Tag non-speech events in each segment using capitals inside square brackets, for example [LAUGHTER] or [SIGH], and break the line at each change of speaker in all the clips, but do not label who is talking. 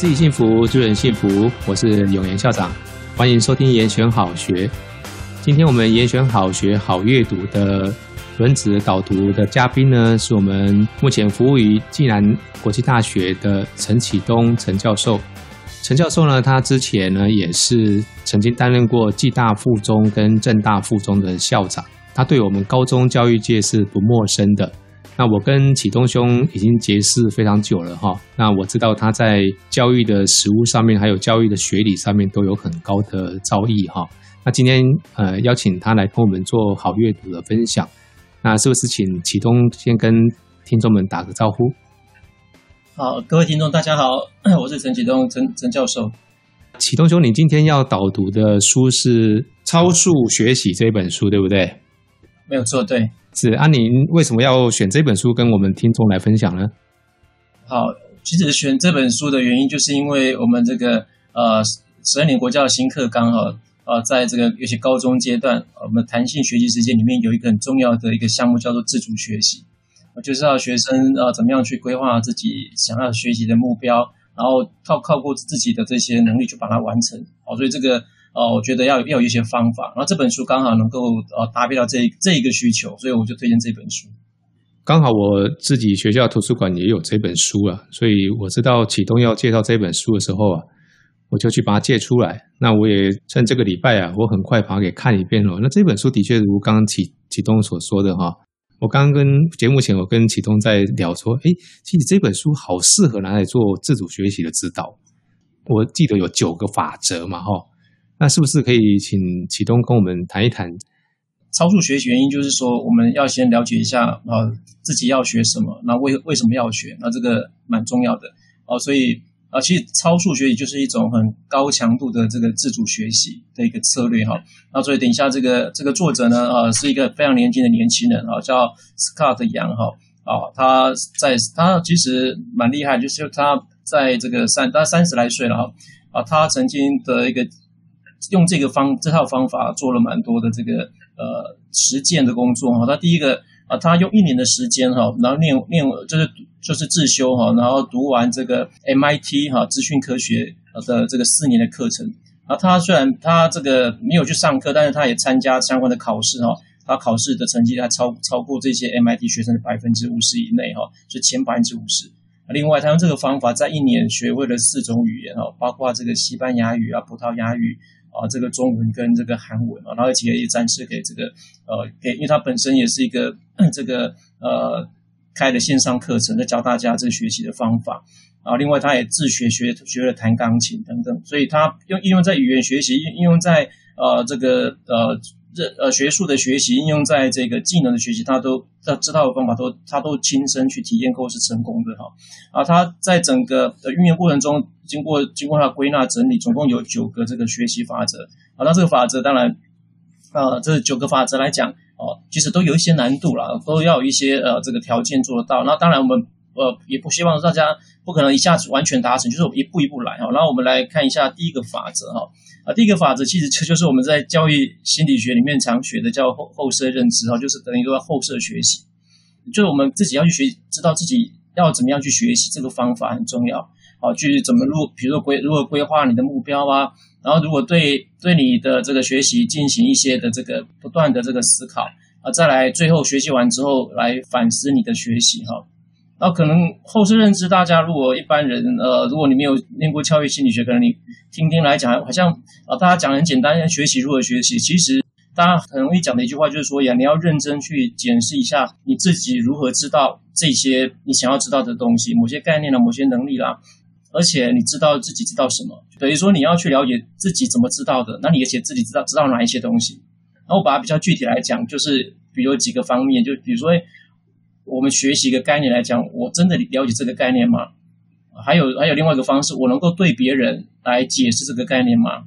自己幸福，助人幸福。我是永言校长，欢迎收听《严选好学》。今天我们《严选好学》好阅读的轮值导读的嘉宾呢，是我们目前服务于暨南国际大学的陈启东陈教授。陈教授呢，他之前呢也是曾经担任过暨大附中跟政大附中的校长，他对我们高中教育界是不陌生的。那我跟启东兄已经结识非常久了哈，那我知道他在教育的实务上面，还有教育的学理上面都有很高的造诣哈。那今天呃邀请他来跟我们做好阅读的分享，那是不是请启东先跟听众们打个招呼？
好，各位听众大家好，[COUGHS] 我是陈启东陈陈教授。
启东兄，你今天要导读的书是《超速学习》这本书，对不对？
没有错，对。
是啊，您为什么要选这本书跟我们听众来分享呢？
好，其实选这本书的原因，就是因为我们这个呃十二年国教的新课纲哈，呃，在这个尤其高中阶段，我们弹性学习时间里面有一个很重要的一个项目叫做自主学习，我就是要学生呃怎么样去规划自己想要学习的目标，然后靠靠过自己的这些能力去把它完成。好，所以这个。哦，我觉得要要有一些方法，然后这本书刚好能够呃搭配到这这一个需求，所以我就推荐这本书。
刚好我自己学校图书馆也有这本书啊，所以我知道启东要介绍这本书的时候啊，我就去把它借出来。那我也趁这个礼拜啊，我很快把它给看一遍了。那这本书的确如刚刚启启东所说的哈，我刚刚跟节目前我跟启东在聊说，诶，其实这本书好适合拿来做自主学习的指导。我记得有九个法则嘛，哈。那是不是可以请启东跟我们谈一谈
超速学习原因？就是说，我们要先了解一下啊，自己要学什么，那为为什么要学？那这个蛮重要的哦。所以啊，其实超速学习就是一种很高强度的这个自主学习的一个策略哈。那所以等一下这个这个作者呢啊，是一个非常年轻的年轻人啊，叫 Scott 杨哈啊，他在他其实蛮厉害，就是他在这个三他三十来岁了哈啊，他曾经的一个。用这个方这套方法做了蛮多的这个呃实践的工作哈。他第一个啊，他用一年的时间哈，然后念念就是就是自修哈，然后读完这个 MIT 哈资讯科学的这个四年的课程。啊，他虽然他这个没有去上课，但是他也参加相关的考试哈。他考试的成绩还超超过这些 MIT 学生的百分之五十以内哈，就前百分之五十。另外，他用这个方法在一年学会了四种语言哈，包括这个西班牙语啊、葡萄牙语。啊，这个中文跟这个韩文啊，然后而且也展示给这个呃给，因为他本身也是一个这个呃开的线上课程，在教大家这个学习的方法啊。另外，他也自学学学了弹钢琴等等，所以他用应用在语言学习，应用在呃这个呃。这呃学术的学习应用在这个技能的学习，他都他这套的方法都他都亲身去体验过是成功的哈啊！他在整个的运用过程中，经过经过他归纳整理，总共有九个这个学习法则啊。那这个法则当然啊，这九个法则来讲哦，其实都有一些难度啦，都要有一些呃这个条件做得到。那当然我们呃也不希望大家不可能一下子完全达成，就是一步一步来哈。然后我们来看一下第一个法则哈。啊，第一个法则其实就就是我们在教育心理学里面常学的，叫后后设认知哈，就是等于说后设学习，就是我们自己要去学，知道自己要怎么样去学习，这个方法很重要。好，去怎么如，比如说规如何规划你的目标啊，然后如果对对你的这个学习进行一些的这个不断的这个思考啊，再来最后学习完之后来反思你的学习哈。那可能后世认知，大家如果一般人，呃，如果你没有念过教育心理学，可能你听听来讲，好像啊，大家讲很简单，学习如何学习。其实大家很容易讲的一句话就是说呀，你要认真去检视一下你自己如何知道这些你想要知道的东西，某些概念啦，某些能力啦，而且你知道自己知道什么，等于说你要去了解自己怎么知道的，那你而且自己知道知道哪一些东西。然后把它比较具体来讲，就是比如几个方面，就比如说。我们学习一个概念来讲，我真的了解这个概念吗？还有还有另外一个方式，我能够对别人来解释这个概念吗？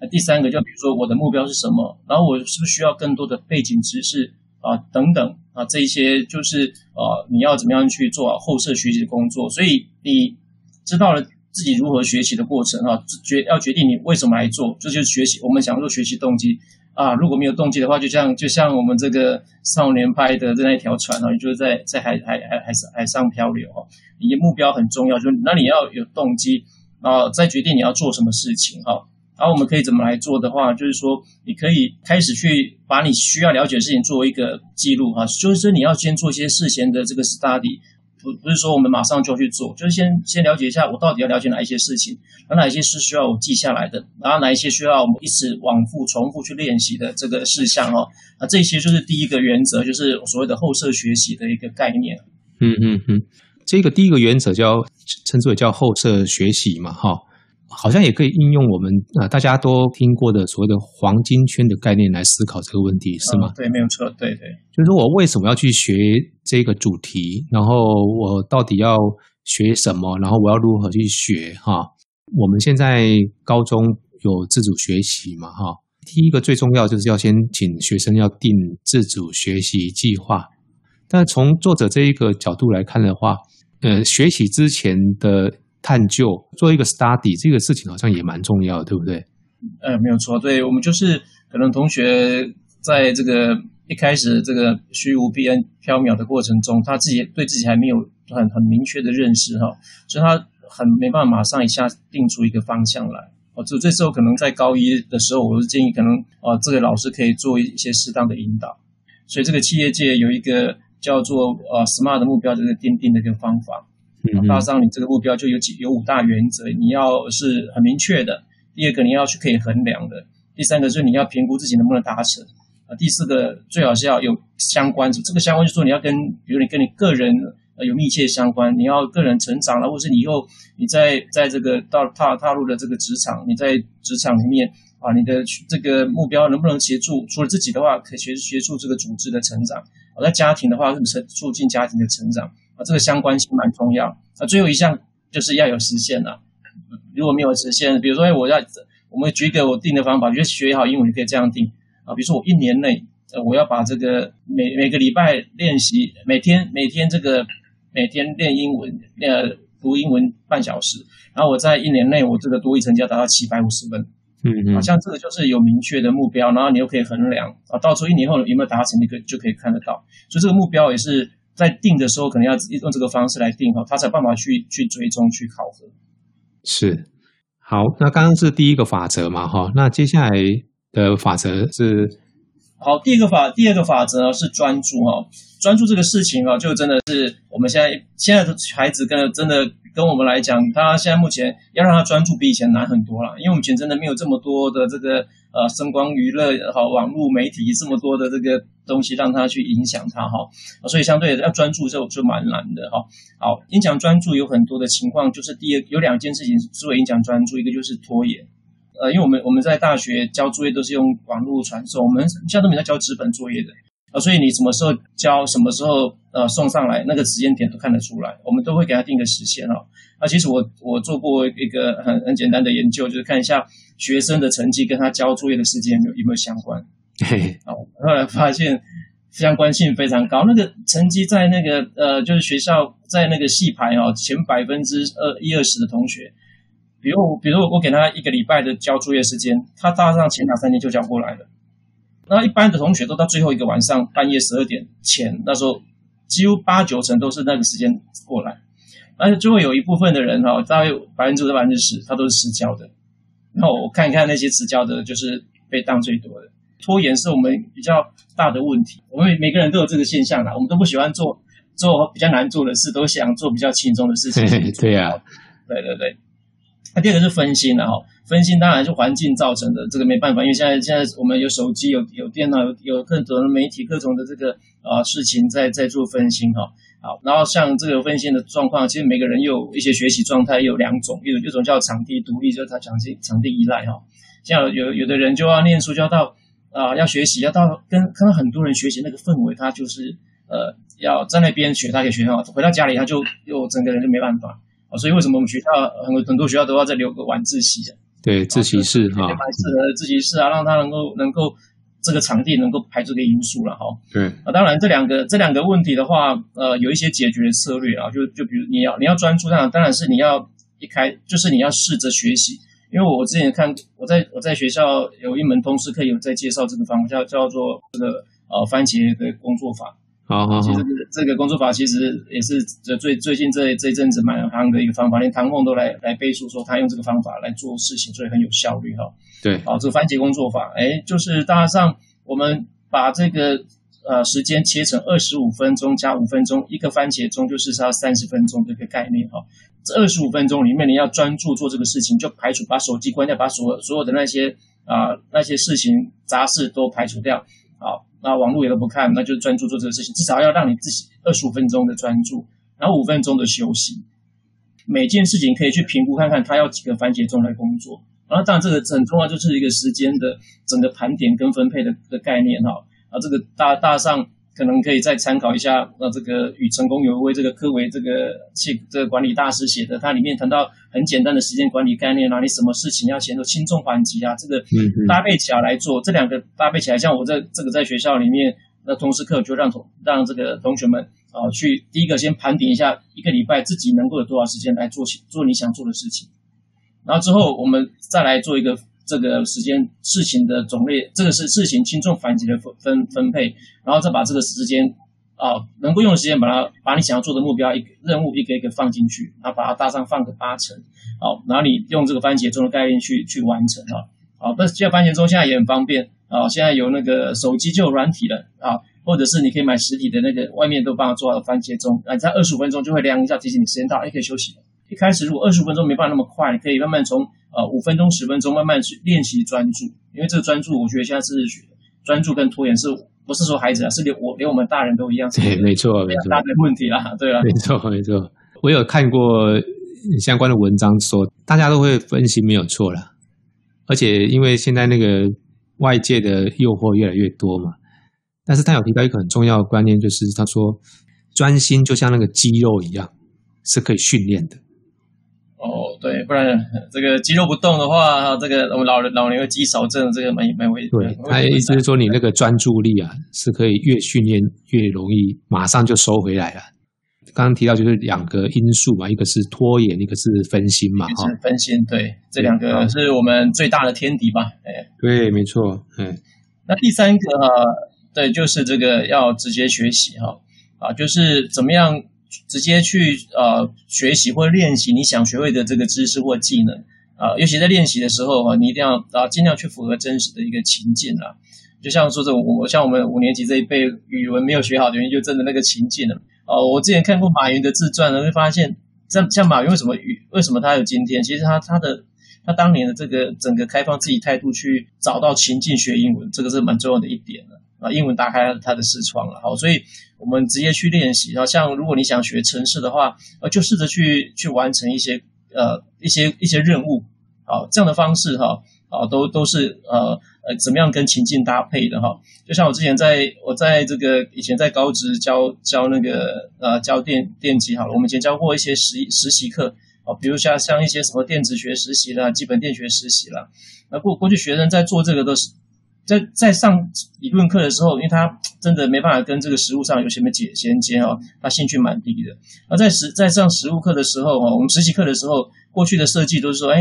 那第三个就比如说我的目标是什么？然后我是不是需要更多的背景知识啊等等啊这一些就是啊你要怎么样去做后设学习的工作？所以你知道了自己如何学习的过程啊，决要决定你为什么来做，这就是学习。我们讲说学习动机。啊，如果没有动机的话，就像就像我们这个少年派的那一条船啊，也就是在在海海海海上海上漂流哈。你的目标很重要，就那你要有动机，啊，再决定你要做什么事情哈。然后我们可以怎么来做的话，就是说你可以开始去把你需要了解的事情作为一个记录哈，就是说你要先做一些事前的这个 study。不不是说我们马上就去做，就是先先了解一下我到底要了解哪一些事情，那哪一些是需要我记下来的，然后哪一些需要我们一直往复重复去练习的这个事项哦，那这些就是第一个原则，就是所谓的后设学习的一个概念。
嗯嗯嗯，这个第一个原则叫称之为叫后设学习嘛，哈。好像也可以应用我们啊，大家都听过的所谓的黄金圈的概念来思考这个问题，是吗？
嗯、对，没有错，对对，
就是说我为什么要去学这个主题，然后我到底要学什么，然后我要如何去学？哈，我们现在高中有自主学习嘛？哈，第一个最重要就是要先请学生要定自主学习计划，但从作者这一个角度来看的话，呃，学习之前的。探究做一个 study 这个事情好像也蛮重要，对不对？
呃，没有错，对，我们就是可能同学在这个一开始这个虚无缥缈缥缈的过程中，他自己对自己还没有很很明确的认识哈，所以他很没办法马上一下定出一个方向来。哦，这这时候可能在高一的时候，我是建议可能哦，这个老师可以做一些适当的引导。所以这个企业界有一个叫做呃 SMART 目标，这个奠定的一个方法。搭上你这个目标就有几有五大原则，你要是很明确的。第二个你要去可以衡量的。第三个就是你要评估自己能不能达成。啊，第四个最好是要有相关，这个相关就是说你要跟，比如你跟你个人有密切相关，你要个人成长了，或者是你以后你在在这个到踏踏入的这个职场，你在职场里面啊，你的这个目标能不能协助？除了自己的话，可以协协助这个组织的成长。我在家庭的话，是不是促进家庭的成长？啊，这个相关性蛮重要。啊，最后一项就是要有实现了。如果没有实现，比如说，哎，我要我们举一个我定的方法，觉得学好英文你可以这样定啊。比如说，我一年内，呃，我要把这个每每个礼拜练习，每天每天这个每天练英文，呃，读英文半小时。然后我在一年内，我这个多益成绩要达到七百五十分。嗯嗯。好像这个就是有明确的目标，然后你又可以衡量啊，到时候一年后有没有达成，你可就可以看得到。所以这个目标也是。在定的时候，可能要用这个方式来定哈，他才有办法去去追踪、去考核。
是，好，那刚刚是第一个法则嘛哈，那接下来的法则是，
好，第一个法，第二个法则是专注哈，专注这个事情啊，就真的是我们现在现在的孩子跟真的。跟我们来讲，他现在目前要让他专注比以前难很多了，因为我们以前真的没有这么多的这个呃声光娱乐好网络媒体这么多的这个东西让他去影响他哈，所以相对要专注就就蛮难的哈。好，影响专注有很多的情况，就是第二有两件事情作为影响专注，一个就是拖延，呃，因为我们我们在大学交作业都是用网络传送，我们现在都没在交纸本作业的。啊，所以你什么时候交，什么时候呃送上来，那个时间点都看得出来，我们都会给他定个时限哈。啊其实我我做过一个很很简单的研究，就是看一下学生的成绩跟他交作业的时间有没有有没有相关。嘿，哦，后来发现相关性非常高，那个成绩在那个呃就是学校在那个系排哦前百分之二一二十的同学，比如比如我给他一个礼拜的交作业时间，他大致上前两三天就交过来了。那一般的同学都到最后一个晚上半夜十二点前，那时候几乎八九成都是那个时间过来，而且就会有一部分的人哈，大概百分之五、百分之十，他都是迟交的。然后我看一看那些迟交的，就是被当最多的。拖延是我们比较大的问题，我们每个人都有这个现象啦，我们都不喜欢做做比较难做的事，都想做比较轻松的事情。[LAUGHS]
对呀、啊，
对对对。那第二个是分心了哈。分心当然是环境造成的，这个没办法，因为现在现在我们有手机、有有电脑、有有各种的媒体、各种的这个啊、事情在在做分心哈。好，然后像这个分心的状况，其实每个人又有一些学习状态，有两种，一种一种叫场地独立，就是他场地场地依赖哈。像有有的人就要念书，就要到啊、要学习，要到跟看到很多人学习那个氛围，他就是呃要在那边学，他可以学好，回到家里他就又整个人就没办法啊。所以为什么我们学校很多很多学校都要再留个晚自习？
对，自习室哈，
蛮适合自习室啊，让他能够能够这个场地能够排这个因素了哈。
对
啊，当然这两个这两个问题的话，呃，有一些解决策略啊，就就比如你要你要专注，当然当然是你要一开就是你要试着学习，因为我之前看我在我在学校有一门通识课有在介绍这个方法，叫叫做这个呃番茄的工作法。
好好好，
其实这个工作法其实也是最最近这这一阵子蛮夯的一个方法，连唐凤都来来背书说他用这个方法来做事情，所以很有效率哈。
对，
好，这个番茄工作法，哎，就是大致上我们把这个呃时间切成二十五分钟加五分钟，一个番茄钟就是差三十分钟这个概念哈。这二十五分钟里面你要专注做这个事情，就排除把手机关掉，把所所有的那些啊、呃、那些事情杂事都排除掉，好。那网络也都不看，那就专注做这个事情。至少要让你自己二十五分钟的专注，然后五分钟的休息。每件事情可以去评估看看，他要几个番茄钟来工作。然后当然这个很重要，就是一个时间的整个盘点跟分配的的概念哈。啊，这个大大上。可能可以再参考一下，那这个与成功有一位这个科维这个企这个管理大师写的，它里面谈到很简单的时间管理概念啊，你什么事情要先做轻重缓急啊，这个搭配起来来做，这两个搭配起来，像我在这个在学校里面，那通识课就让同让这个同学们啊去第一个先盘点一下一个礼拜自己能够有多少时间来做做你想做的事情，然后之后我们再来做一个。这个时间事情的种类，这个是事情轻重缓急的分分分配，然后再把这个时间啊、能够用的时间，把它把你想要做的目标一个任务一个一个放进去，然后把它大上放个八成，好，然后你用这个番茄钟的概念去去完成啊，好，但是这番茄钟现在也很方便啊，现在有那个手机就有软体了啊，或者是你可以买实体的那个外面都帮他做好番茄钟，啊，在二十五分钟就会量一下提醒你时间到，也可以休息了。一开始如果二十五分钟没办法那么快，你可以慢慢从呃五分钟、十分钟慢慢去练习专注，因为这个专注，我觉得现在是专注跟拖延是不是说孩子啊，是连我连我们大人都一样，
对，没错，没错，
大的问题啦，[LAUGHS] 对啊，
没错，没错。我有看过相关的文章说，大家都会分析没有错啦，而且因为现在那个外界的诱惑越来越多嘛，但是他有提到一个很重要的观念，就是他说专心就像那个肌肉一样，是可以训练的。
哦，对，不然这个肌肉不动的话，这个我们老人老年有肌少症，这个蛮蛮危险。
对，他意思是说，你那个专注力啊，是可以越训练越容易马上就收回来了。刚刚提到就是两个因素嘛，一个是拖延，一个是分心嘛，哈。
分心，对，这两个是我们最大的天敌吧？哎，
对，没错，嗯。
那第三个哈，对，就是这个要直接学习哈，啊，就是怎么样。直接去呃学习或练习你想学会的这个知识或技能啊、呃，尤其在练习的时候啊，你一定要啊尽量去符合真实的一个情境啊。就像说这我像我们五年级这一辈语文没有学好的原因，就真的那个情境了哦、呃。我之前看过马云的自传呢，会发现像像马云为什么语为什么他有今天？其实他他的他当年的这个整个开放自己态度去找到情境学英文，这个是蛮重要的一点的啊。英文打开了他的视窗了，好，所以。我们直接去练习，然后像如果你想学程式的话，呃，就试着去去完成一些呃一些一些任务，好，这样的方式哈，啊，都都是呃呃怎么样跟情境搭配的哈。就像我之前在我在这个以前在高职教教那个呃教电电机好了，我们以前教过一些实实习课啊，比如像像一些什么电子学实习啦、基本电学实习啦，那过过去学生在做这个都是。在在上理论课的时候，因为他真的没办法跟这个实物上有什么解衔接哦，他兴趣蛮低的。而在实在上实物课的时候哦，我们实习课的时候，过去的设计都是说，哎，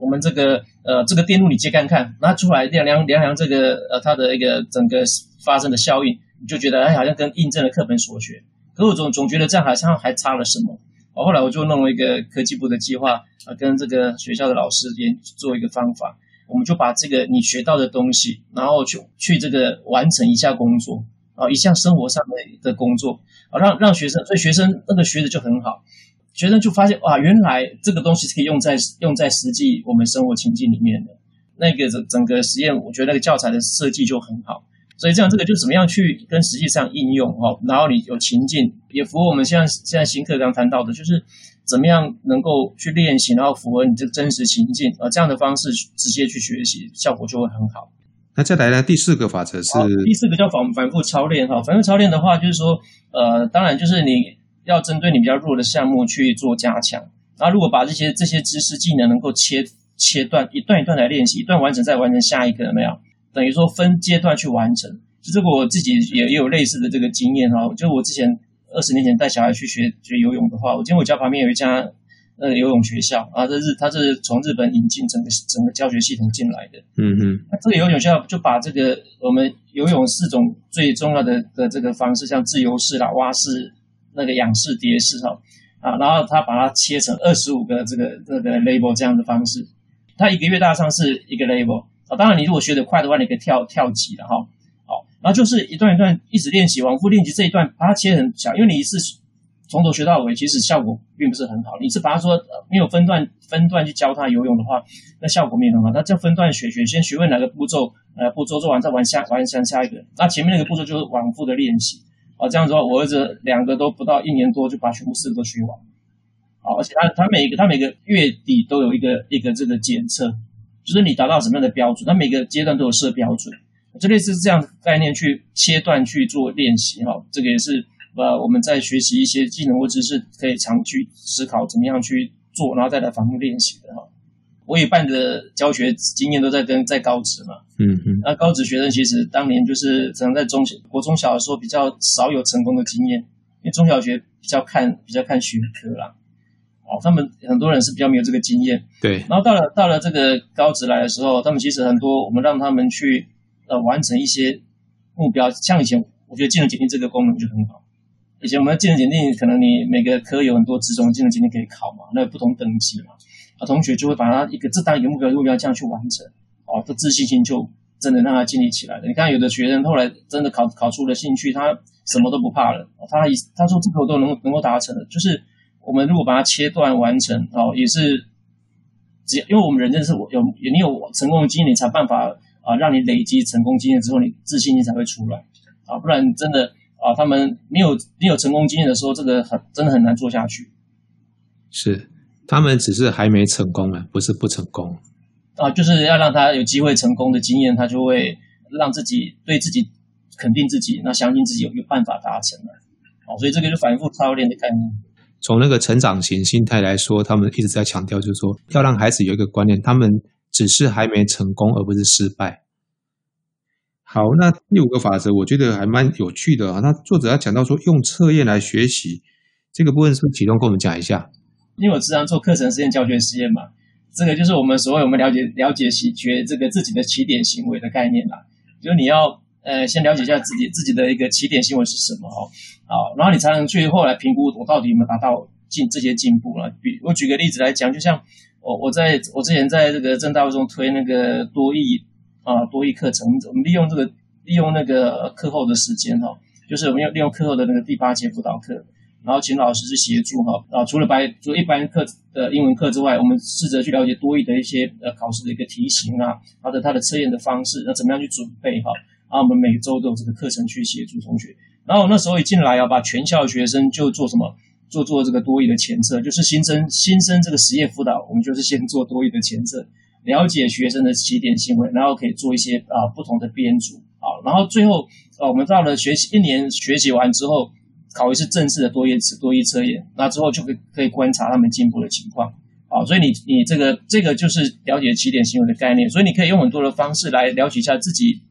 我们这个呃这个电路你接看看，拿出来量量量量这个呃它的一个整个发生的效应，你就觉得哎好像跟印证了课本所学，可我总总觉得这样好像还差了什么。后来我就弄了一个科技部的计划啊，跟这个学校的老师研做一个方法。我们就把这个你学到的东西，然后去去这个完成一项工作啊，一项生活上的的工作啊，让让学生，所以学生那个学的就很好，学生就发现哇，原来这个东西是可以用在用在实际我们生活情境里面的。那个整整个实验，我觉得那个教材的设计就很好，所以这样这个就怎么样去跟实际上应用哈，然后你有情境，也符合我们现在现在新课刚谈到的，就是。怎么样能够去练习，然后符合你这个真实情境啊？这样的方式直接去学习，效果就会很好。
那再来呢？第四个法则是
第四个叫反反复操练哈。反复操练的话，就是说呃，当然就是你要针对你比较弱的项目去做加强。然后如果把这些这些知识技能能够切切断，一段一段来练习，一段完成再完成下一个，有没有？等于说分阶段去完成。其实这个我自己也也有类似的这个经验哈。就我之前。二十年前带小孩去学学游泳的话，我今天我家旁边有一家那个游泳学校啊，这是它是从日本引进整个整个教学系统进来的。
嗯嗯，
那这个游泳学校就把这个我们游泳四种最重要的的这个方式，像自由式啦、蛙式、那个仰式、蝶式哈啊，然后他把它切成二十五个这个这个 label 这样的方式，他一个月大上是一个 label 啊。当然，你如果学得快的话，你可以跳跳级的哈。好，然后就是一段一段一直练习，往复练习这一段，把它切很小，因为你一次从头学到尾，其实效果并不是很好。你是把它说没有分段分段去教他游泳的话，那效果没有很好。那这分段学学，先学会哪个步骤，呃，步骤做完再玩下玩下下一个。那前面那个步骤就是往复的练习。啊，这样子的话，我儿子两个都不到一年多就把全部四个都学完。好，而且他他每一个他每个月底都有一个一个这个检测，就是你达到什么样的标准，他每个阶段都有设标准。就类似这样概念去切断去做练习哈，这个也是呃我们在学习一些技能或知识可以常去思考怎么样去做，然后再来反复练习的哈。我一半的教学经验都在跟在高职嘛，
嗯嗯，
那高职学生其实当年就是可能在中国中小的时候比较少有成功的经验，因为中小学比较看比较看学科啦，哦，他们很多人是比较没有这个经验，
对，
然后到了到了这个高职来的时候，他们其实很多我们让他们去。呃，完成一些目标，像以前，我觉得技能检定这个功能就很好。以前我们的技能检定，可能你每个科有很多职种技能检定可以考嘛，那不同等级嘛，啊，同学就会把它一个这当一个目标，目标这样去完成，哦，这自信心就真的让他建立起来了。你看，有的学生后来真的考考出了兴趣，他什么都不怕了，他以他说这个我都能能够达成的，就是我们如果把它切断完成，哦，也是只要因为我们人真是有有你有成功的经验，你才办法。啊，让你累积成功经验之后，你自信心才会出来啊！不然真的啊，他们没有没有成功经验的时候，这个很真的很难做下去。
是，他们只是还没成功啊，不是不成功
啊，就是要让他有机会成功的经验，他就会让自己对自己肯定自己，那相信自己有有办法达成了。好，所以这个就反复操练的概念。
从那个成长型心态来说，他们一直在强调，就是说要让孩子有一个观念，他们。只是还没成功，而不是失败。好，那第五个法则，我觉得还蛮有趣的啊。那作者要讲到说，用测验来学习这个部分，是不是启动跟我们讲一下？
因为我经常做课程实验、教学实验嘛，这个就是我们所谓我们了解了解习学这个自己的起点行为的概念啦。就是你要呃先了解一下自己自己的一个起点行为是什么哦，好，然后你才能去后来评估我到底有没有达到进这些进步了。比我举个例子来讲，就像。我我在我之前在这个正大中推那个多益啊多益课程，我们利用这个利用那个课后的时间哈，就是我们要利用课后的那个第八节辅导课，然后请老师去协助哈啊，除了白做一般课的英文课之外，我们试着去了解多益的一些呃考试的一个题型啊，或者它的测验的方式，那怎么样去准备哈，然后我们每周都有这个课程去协助同学，然后那时候一进来啊，把全校学生就做什么？做做这个多语的前测，就是新生新生这个实验辅导，我们就是先做多语的前测，了解学生的起点行为，然后可以做一些啊、不同的编组啊，然后最后啊、呃、我们到了学习一年学习完之后，考一次正式的多益多语测验，那之后就可以可以观察他们进步的情况啊，所以你你这个这个就是了解起点行为的概念，所以你可以用很多的方式来了解一下自己。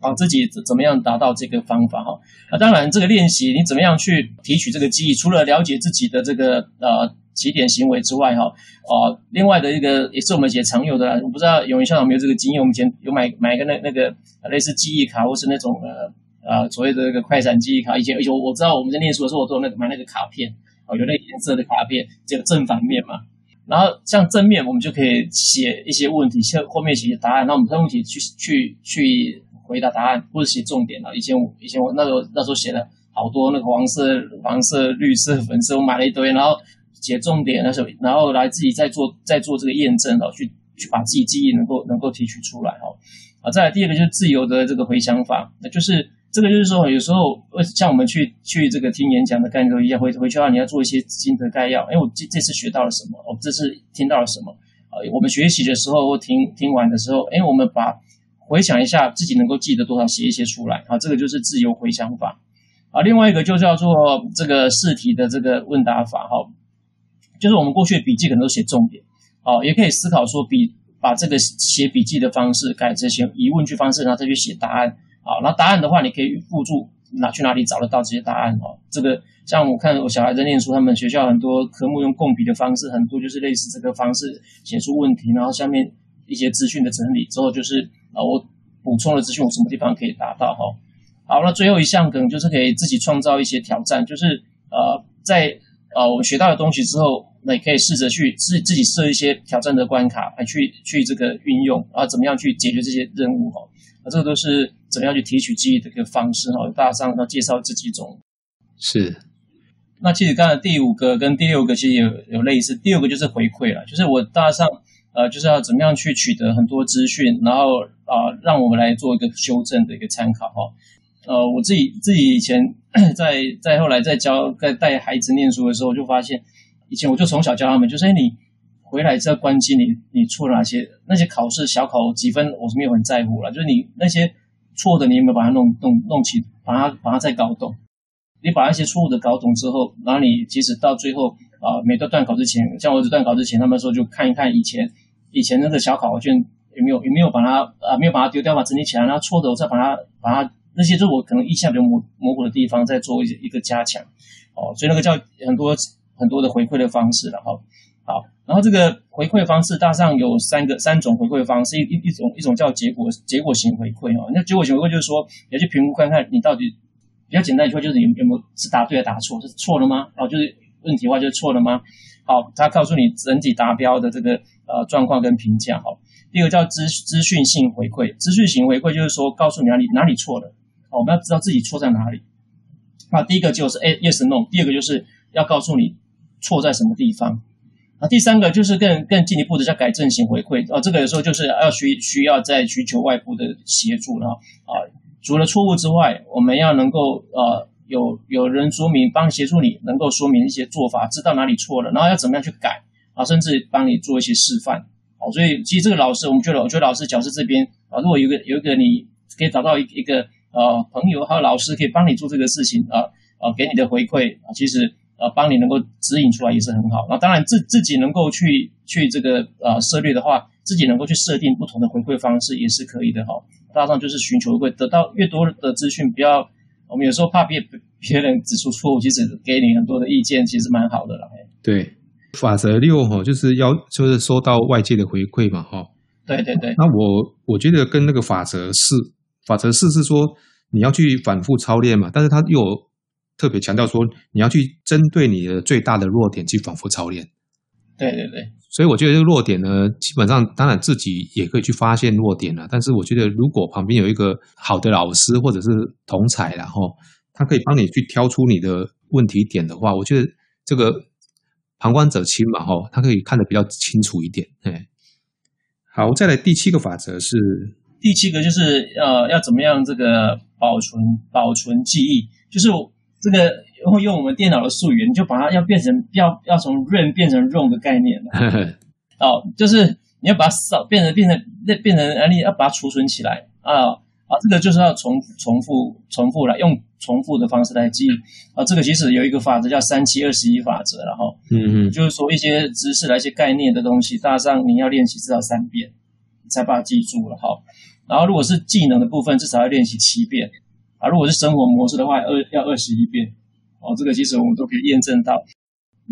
啊，自己怎么样达到这个方法哈？那当然，这个练习你怎么样去提取这个记忆？除了了解自己的这个呃起点行为之外哈，啊，另外的一个也是我们以前常有的，我不知道永言校长有没有这个经验？我们以前有买买一个那那个类似记忆卡，或是那种呃呃所谓的那个快闪记忆卡。以前而且我知道我们在念书的时候，我都有那个买那个卡片哦，有那个颜色的卡片，这个正反面嘛。然后像正面，我们就可以写一些问题，像后面写答案。那我们看问题去去去。回答答案或者写重点了。以前我以前我那时候那时候写了好多那个黄色、黄色、绿色、粉色，我买了一堆，然后写重点那时候，然后来自己再做再做这个验证哦，去去把自己记忆能够能够提取出来哦。啊，再来第二个就是自由的这个回想法，那就是这个就是说有时候像我们去去这个听演讲的概念都一样，回回去的话你要做一些心得概要。哎，我这这次学到了什么？我这次听到了什么？啊，我们学习的时候或听听完的时候，哎，我们把。回想一下自己能够记得多少，写一些出来啊，这个就是自由回想法啊。另外一个就叫做这个试题的这个问答法哈，就是我们过去的笔记可能都写重点啊，也可以思考说笔把这个写笔记的方式改成写疑问句方式，然后再去写答案啊。那答案的话，你可以附注哪去哪里找得到这些答案哦。这个像我看我小孩在念书，他们学校很多科目用共笔的方式，很多就是类似这个方式写出问题，然后下面一些资讯的整理之后，就是啊我补充的资讯，我什么地方可以达到哈。好，那最后一项可能就是可以自己创造一些挑战，就是呃在呃我们学到的东西之后。那也可以试着去自自己设一些挑战的关卡，来去去这个运用啊，怎么样去解决这些任务哈？啊，这个都是怎么样去提取记忆的一个方式哈。大上要介绍这几种。
是。
那其实刚才第五个跟第六个其实有有类似，第六个就是回馈了，就是我大上呃就是要怎么样去取得很多资讯，然后啊让我们来做一个修正的一个参考哈。呃，我自己自己以前 [COUGHS] 在在后来在教在带孩子念书的时候，就发现。以前我就从小教他们，就是你回来这关机，你你错了哪些？那些考试小考几分，我是没有很在乎了。就是你那些错的，你有没有把它弄弄弄起，把它把它再搞懂？你把那些错误的搞懂之后，然后你即使到最后啊、每个段考之前，像我儿子段考之前，他们说就看一看以前以前那个小考卷有没有有没有把它啊、没有把它丢掉，把它整理起来，然后错的我再把它把它那些就是我可能印象比较模模糊的地方，再做一一个加强。哦，所以那个叫很多。很多的回馈的方式了哈，好，然后这个回馈方式大上有三个三种回馈方式，一一种一种叫结果结果型回馈哈，那结果型回馈就是说，你要去评估看看你到底比较简单一句话就是你有没有是答对还是答错，是错了吗？然后就是问题的话就是错了吗？好，他告诉你整体达标的这个呃状况跟评价哈。第二个叫资资讯性回馈，资讯型回馈就是说告诉你哪里哪里错了，好，我们要知道自己错在哪里。那第一个就是 A yes no，第二个就是要告诉你。错在什么地方？啊，第三个就是更更进一步的叫改正型回馈啊，这个有时候就是要需需要再需求外部的协助了啊。除了错误之外，我们要能够呃有有人说明，帮协助你，能够说明一些做法，知道哪里错了，然后要怎么样去改啊，甚至帮你做一些示范。好，所以其实这个老师，我们觉得，我觉得老师角色这边啊，如果有个有一个你可以找到一一个呃朋友还有老师可以帮你做这个事情啊啊，给你的回馈啊，其实。呃，帮你能够指引出来也是很好。那当然自自己能够去去这个呃涉猎的话，自己能够去设定不同的回馈方式也是可以的哈。大上就是寻求会得到越多的资讯，不要我们有时候怕别别人指出错误，其实给你很多的意见，其实蛮好的啦。
对，法则六哈，就是要就是收到外界的回馈嘛哈。
对对对。
那我我觉得跟那个法则四，法则四是说你要去反复操练嘛，但是它又。特别强调说，你要去针对你的最大的弱点去反复操练。
对对对，
所以我觉得这个弱点呢，基本上当然自己也可以去发现弱点了。但是我觉得，如果旁边有一个好的老师或者是同才，然后他可以帮你去挑出你的问题点的话，我觉得这个旁观者清嘛，哈，他可以看得比较清楚一点。哎，好，再来第七个法则是
第七个就是呃要怎么样这个保存保存记忆，就是。这个会用我们电脑的术语，你就把它要变成要要从 RAM 变成 ROM 的概念了。[LAUGHS] 哦，就是你要把它扫变成变成那变成啊，你要把它储存起来啊啊，这个就是要重重复重复来用重复的方式来记忆啊。这个其实有一个法则叫三七二十一法则，然后嗯嗯，就是说一些知识来一些概念的东西，大上你要练习至少三遍，你才把它记住了哈。然后如果是技能的部分，至少要练习七遍。啊，如果是生活模式的话，二要二十一遍哦。这个其实我们都可以验证到，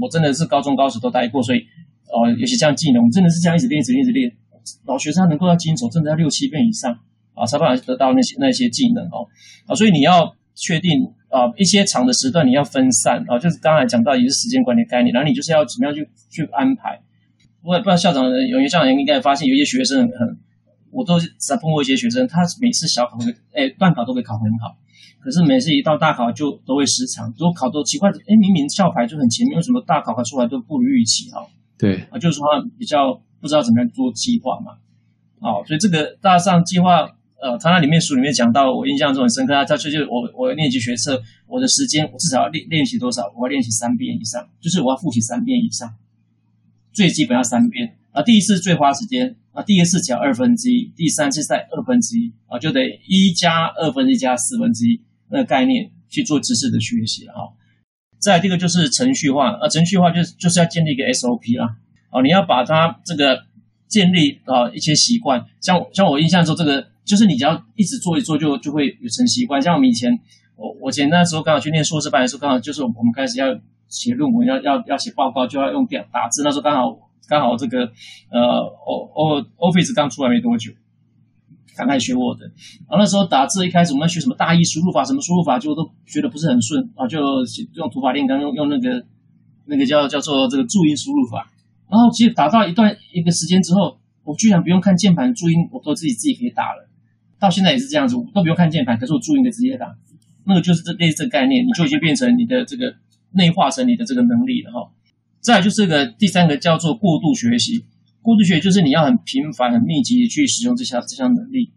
我真的是高中高职都待过，所以哦，尤其像技能，我真的是这样一直练，一直练，一直练。老学生能够要精熟，真的要六七遍以上啊，才办法得到那些那些技能哦。啊，所以你要确定啊，一些长的时段你要分散啊，就是刚才讲到也是时间管理概念，然后你就是要怎么样去去安排。我也不知道校长有些校长应该发现，有些学生很。我都在碰过一些学生，他每次小考会，哎，段考都会考很好，可是每次一到大考就都会失常。如果考都奇怪，哎，明明校牌就很前面，为什么大考考出来都不如预期？哈，
对，
啊，就是说比较不知道怎么样做计划嘛。好，所以这个大上计划，呃，他那里面书里面讲到，我印象中很深刻啊。他就是我我练习学测，我的时间我至少要练练习多少？我要练习三遍以上，就是我要复习三遍以上，最基本要三遍。啊，第一次最花时间。啊，第一次只要二分之一，第三次再二分之一，啊，就得一加二分之一加四分之一那个概念去做知识的学习了哈。再这个就是程序化，啊，程序化就是就是要建立一个 SOP 啦，啊，你要把它这个建立啊一些习惯，像像我印象中这个就是你只要一直做一做就就会有成习惯，像我们以前我我前那时候刚好去念硕士班的时候，刚好就是我们开始要写论文，要要要写报告，就要用电打字。那时候刚好刚好这个呃，O O Office 刚出来没多久，刚开始学 Word。然后那时候打字一开始我们要学什么大意输入法，什么输入法，就都学得不是很顺啊，就用土法炼钢，用用那个那个叫叫做这个注音输入法。然后其实打到一段一个时间之后，我居然不用看键盘注音，我都自己自己可以打了。到现在也是这样子，我都不用看键盘，可是我注音的直接打。那个就是这类似这概念，你就已经变成你的这个内化成你的这个能力了哈。再来就是个第三个叫做过度学习，过度学习就是你要很频繁、很密集的去使用这项这项能力。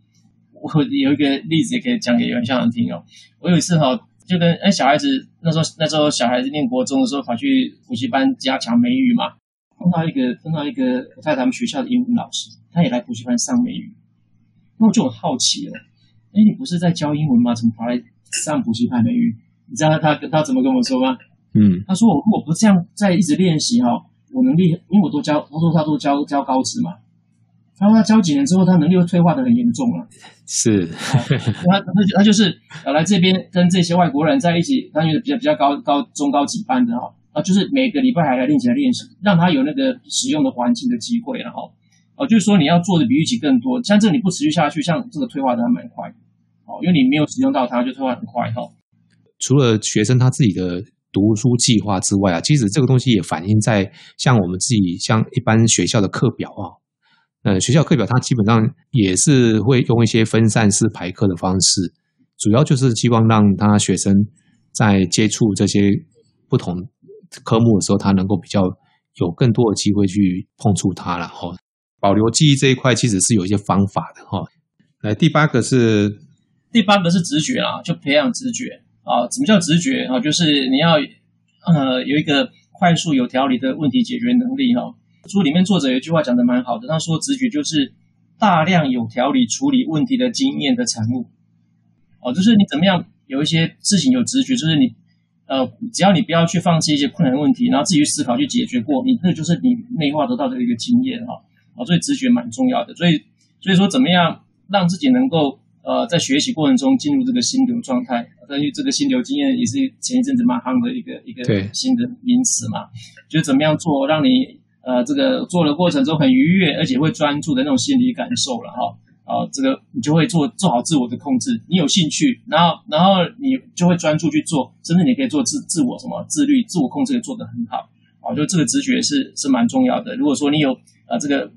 我有一个例子也可以讲给原校长听哦。我有一次哈，就跟哎小孩子那时候那时候小孩子念国中的时候，跑去补习班加强美语嘛，碰到一个碰到一个在他们学校的英文老师，他也来补习班上美语，那我就很好奇了，哎，你不是在教英文吗？怎么跑来？上补习班美语，你知道他他他怎么跟我说吗？
嗯，
他说我如果不这样再一直练习哈，我能力因为我都教，他说他都教教高职嘛，他说他教几年之后，他能力会退化的很严重了。
是，
他他他就是来这边跟这些外国人在一起，他就是比较比较高高中高级班的哈，啊，就是每个礼拜还来练习来练习，让他有那个使用的环境的机会，然后哦，就是说你要做的比预期更多，像这你不持续下去，像这个退化的还蛮快的。因为你没有使用到它，就退化很快哈。
除了学生他自己的读书计划之外啊，其实这个东西也反映在像我们自己像一般学校的课表啊，呃，学校课表它基本上也是会用一些分散式排课的方式，主要就是希望让他学生在接触这些不同科目的时候，他能够比较有更多的机会去碰触它了哈。保留记忆这一块其实是有一些方法的哈。来，第八个是。
第八个是直觉啦，就培养直觉啊。什么叫直觉啊？就是你要呃有一个快速有条理的问题解决能力哈。书里面作者有一句话讲得蛮好的，他说直觉就是大量有条理处理问题的经验的产物。哦，就是你怎么样有一些事情有直觉，就是你呃只要你不要去放弃一些困难问题，然后自己去思考去解决过，你那就是你内化得到的一个经验哈。啊，所以直觉蛮重要的。所以所以说怎么样让自己能够。呃，在学习过程中进入这个心流状态，根据这个心流经验也是前一阵子蛮夯的一个一个新的名词嘛，就是怎么样做让你呃这个做的过程中很愉悦，而且会专注的那种心理感受了哈，啊，这个你就会做做好自我的控制，你有兴趣，然后然后你就会专注去做，甚至你可以做自自我什么自律、自我控制也做得很好，啊，就这个直觉是是蛮重要的。如果说你有呃这个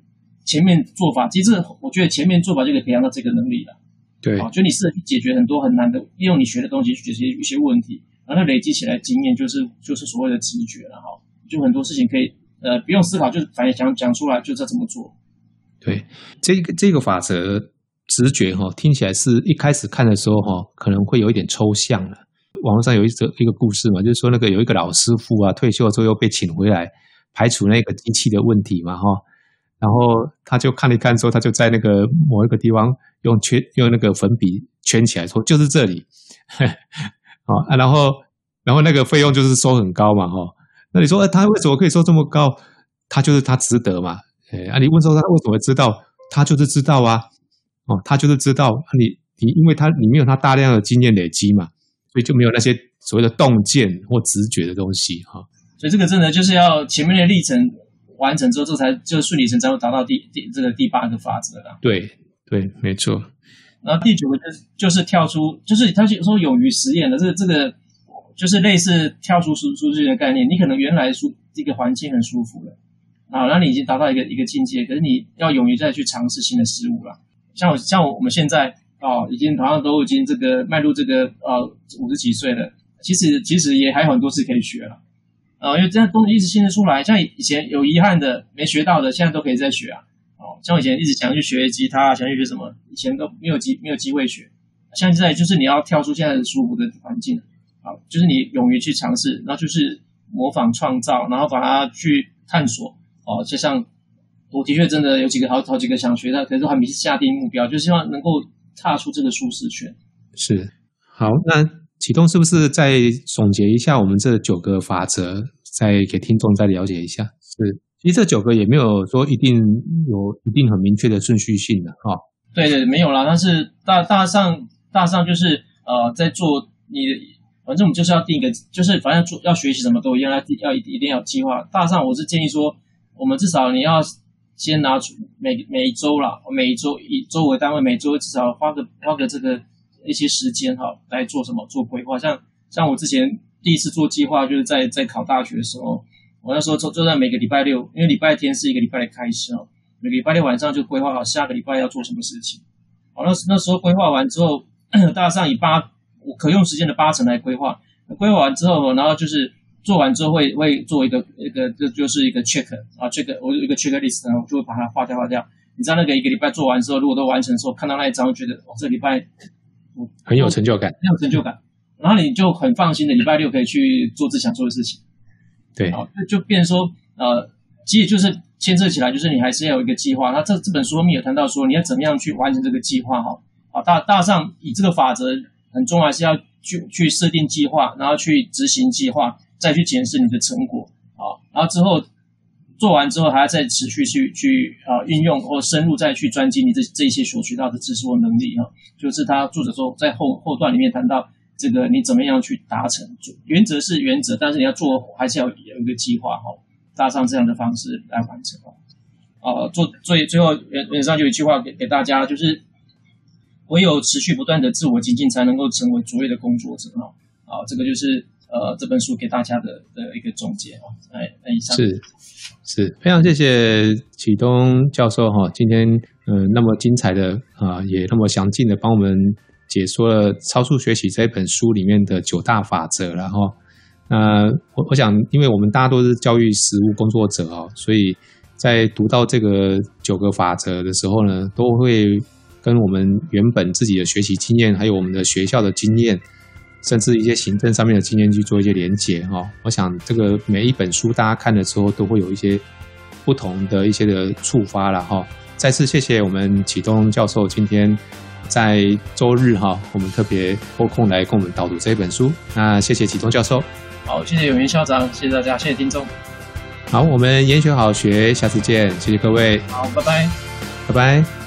前面做法，其实我觉得前面做法就可以培养到这个能力了。
对，
就你试着去解决很多很难的，利用你学的东西去解决一些问题，然后累积起来经验，就是就是所谓的直觉了哈。就很多事情可以呃不用思考，就反正讲讲出来就知道怎么做。
对，这个这个法则直觉哈，听起来是一开始看的时候哈，可能会有一点抽象了。网络上有一则一个故事嘛，就是说那个有一个老师傅啊，退休之后又被请回来排除那个机器的问题嘛哈。然后他就看了一看之后，他就在那个某一个地方用圈用那个粉笔圈起来，说就是这里，[LAUGHS] 啊，然后然后那个费用就是收很高嘛，哈。那你说，他为什么可以收这么高？他就是他值得嘛，哎，啊，你问说他为什么知道？他就是知道啊，哦，他就是知道，啊你你因为他你没有他大量的经验累积嘛，所以就没有那些所谓的洞见或直觉的东西，哈。
所以这个真的就是要前面的历程。完成之后，这才就顺理成章会达到第第这个第八个法则了。
对对，没错。
然后第九个就是就是跳出，就是他就说勇于实验的这个这个，就是类似跳出舒舒适圈的概念。你可能原来舒这个环境很舒服了，啊，然后你已经达到一个一个境界，可是你要勇于再去尝试新的事物了。像我像我们现在啊，已经好像都已经这个迈入这个呃五十几岁了，其实其实也还有很多事可以学了。啊，因为这样东西一直新的出来，像以前有遗憾的、没学到的，现在都可以再学啊。哦，像以前一直想去学吉他，想去学什么，以前都没有机没有机会学。像现在就是你要跳出现在的舒服的环境，啊，就是你勇于去尝试，然后就是模仿创造，然后把它去探索。哦，就像我的确真的有几个好好几个想学的，可是还没下定目标，就希望能够踏出这个舒适圈。
是，好，那。启动是不是再总结一下我们这九个法则，再给听众再了解一下？是，其实这九个也没有说一定有一定很明确的顺序性的哈。
对对，没有啦，但是大大上大上就是呃，在做你反正我们就是要定一个，就是反正做要学习什么都一样，要要一定要有计划。大上我是建议说，我们至少你要先拿出每每一周啦，每一周以周为单位，每周至少花个花个这个一些时间哈来做什么做规划。像像我之前第一次做计划，就是在在考大学的时候，我那时候就就在每个礼拜六，因为礼拜天是一个礼拜的开始哦，每个礼拜六晚上就规划好下个礼拜要做什么事情。好，那那时候规划完之后，[COUGHS] 大上以八可用时间的八成来规划。规划完之后，然后就是做完之后会会做一个一个这就是一个 check 啊，check 我有一个 checklist，然后就会把它划掉划掉。你知道那个一个礼拜做完之后，如果都完成之后，看到那一张，觉得哦，这礼拜
很有成就感，
很有成就感。然后你就很放心的礼拜六可以去做自己想做的事情。
对，
好，就变成说呃，其实就是。牵涉起来就是你还是要有一个计划。那这这本书后面有谈到说，你要怎么样去完成这个计划哈？好，大大上以这个法则很重要，还是要去去设定计划，然后去执行计划，再去检视你的成果好。然后之后做完之后，还要再持续去去啊运用或深入再去专精你这这一些所学到的知识或能力啊。就是他作者说在后后段里面谈到这个你怎么样去达成，原则是原则，但是你要做还是要有一个计划哈。搭上这样的方式来完成哦，呃，做最最后原原则上就有一句话给给大家，就是唯有持续不断的自我精进，才能够成为卓越的工作者哦。啊，这个就是呃这本书给大家的的一个总结哦。哎，那以上
是是非常谢谢启东教授哈，今天嗯、呃、那么精彩的啊、也那么详尽的帮我们解说了《超速学习》这本书里面的九大法则，然后。呃，我我想，因为我们大家都是教育实务工作者哦，所以在读到这个九个法则的时候呢，都会跟我们原本自己的学习经验，还有我们的学校的经验，甚至一些行政上面的经验去做一些连结哈。我想，这个每一本书大家看的时候，都会有一些不同的一些的触发了哈。再次谢谢我们启东教授今天在周日哈，我们特别拨空来跟我们导读这本书。那谢谢启东教授。
好，谢谢永元校长，谢谢大家，谢谢听众。
好，我们研学好学，下次见，谢谢各位。
好，拜拜，
拜拜。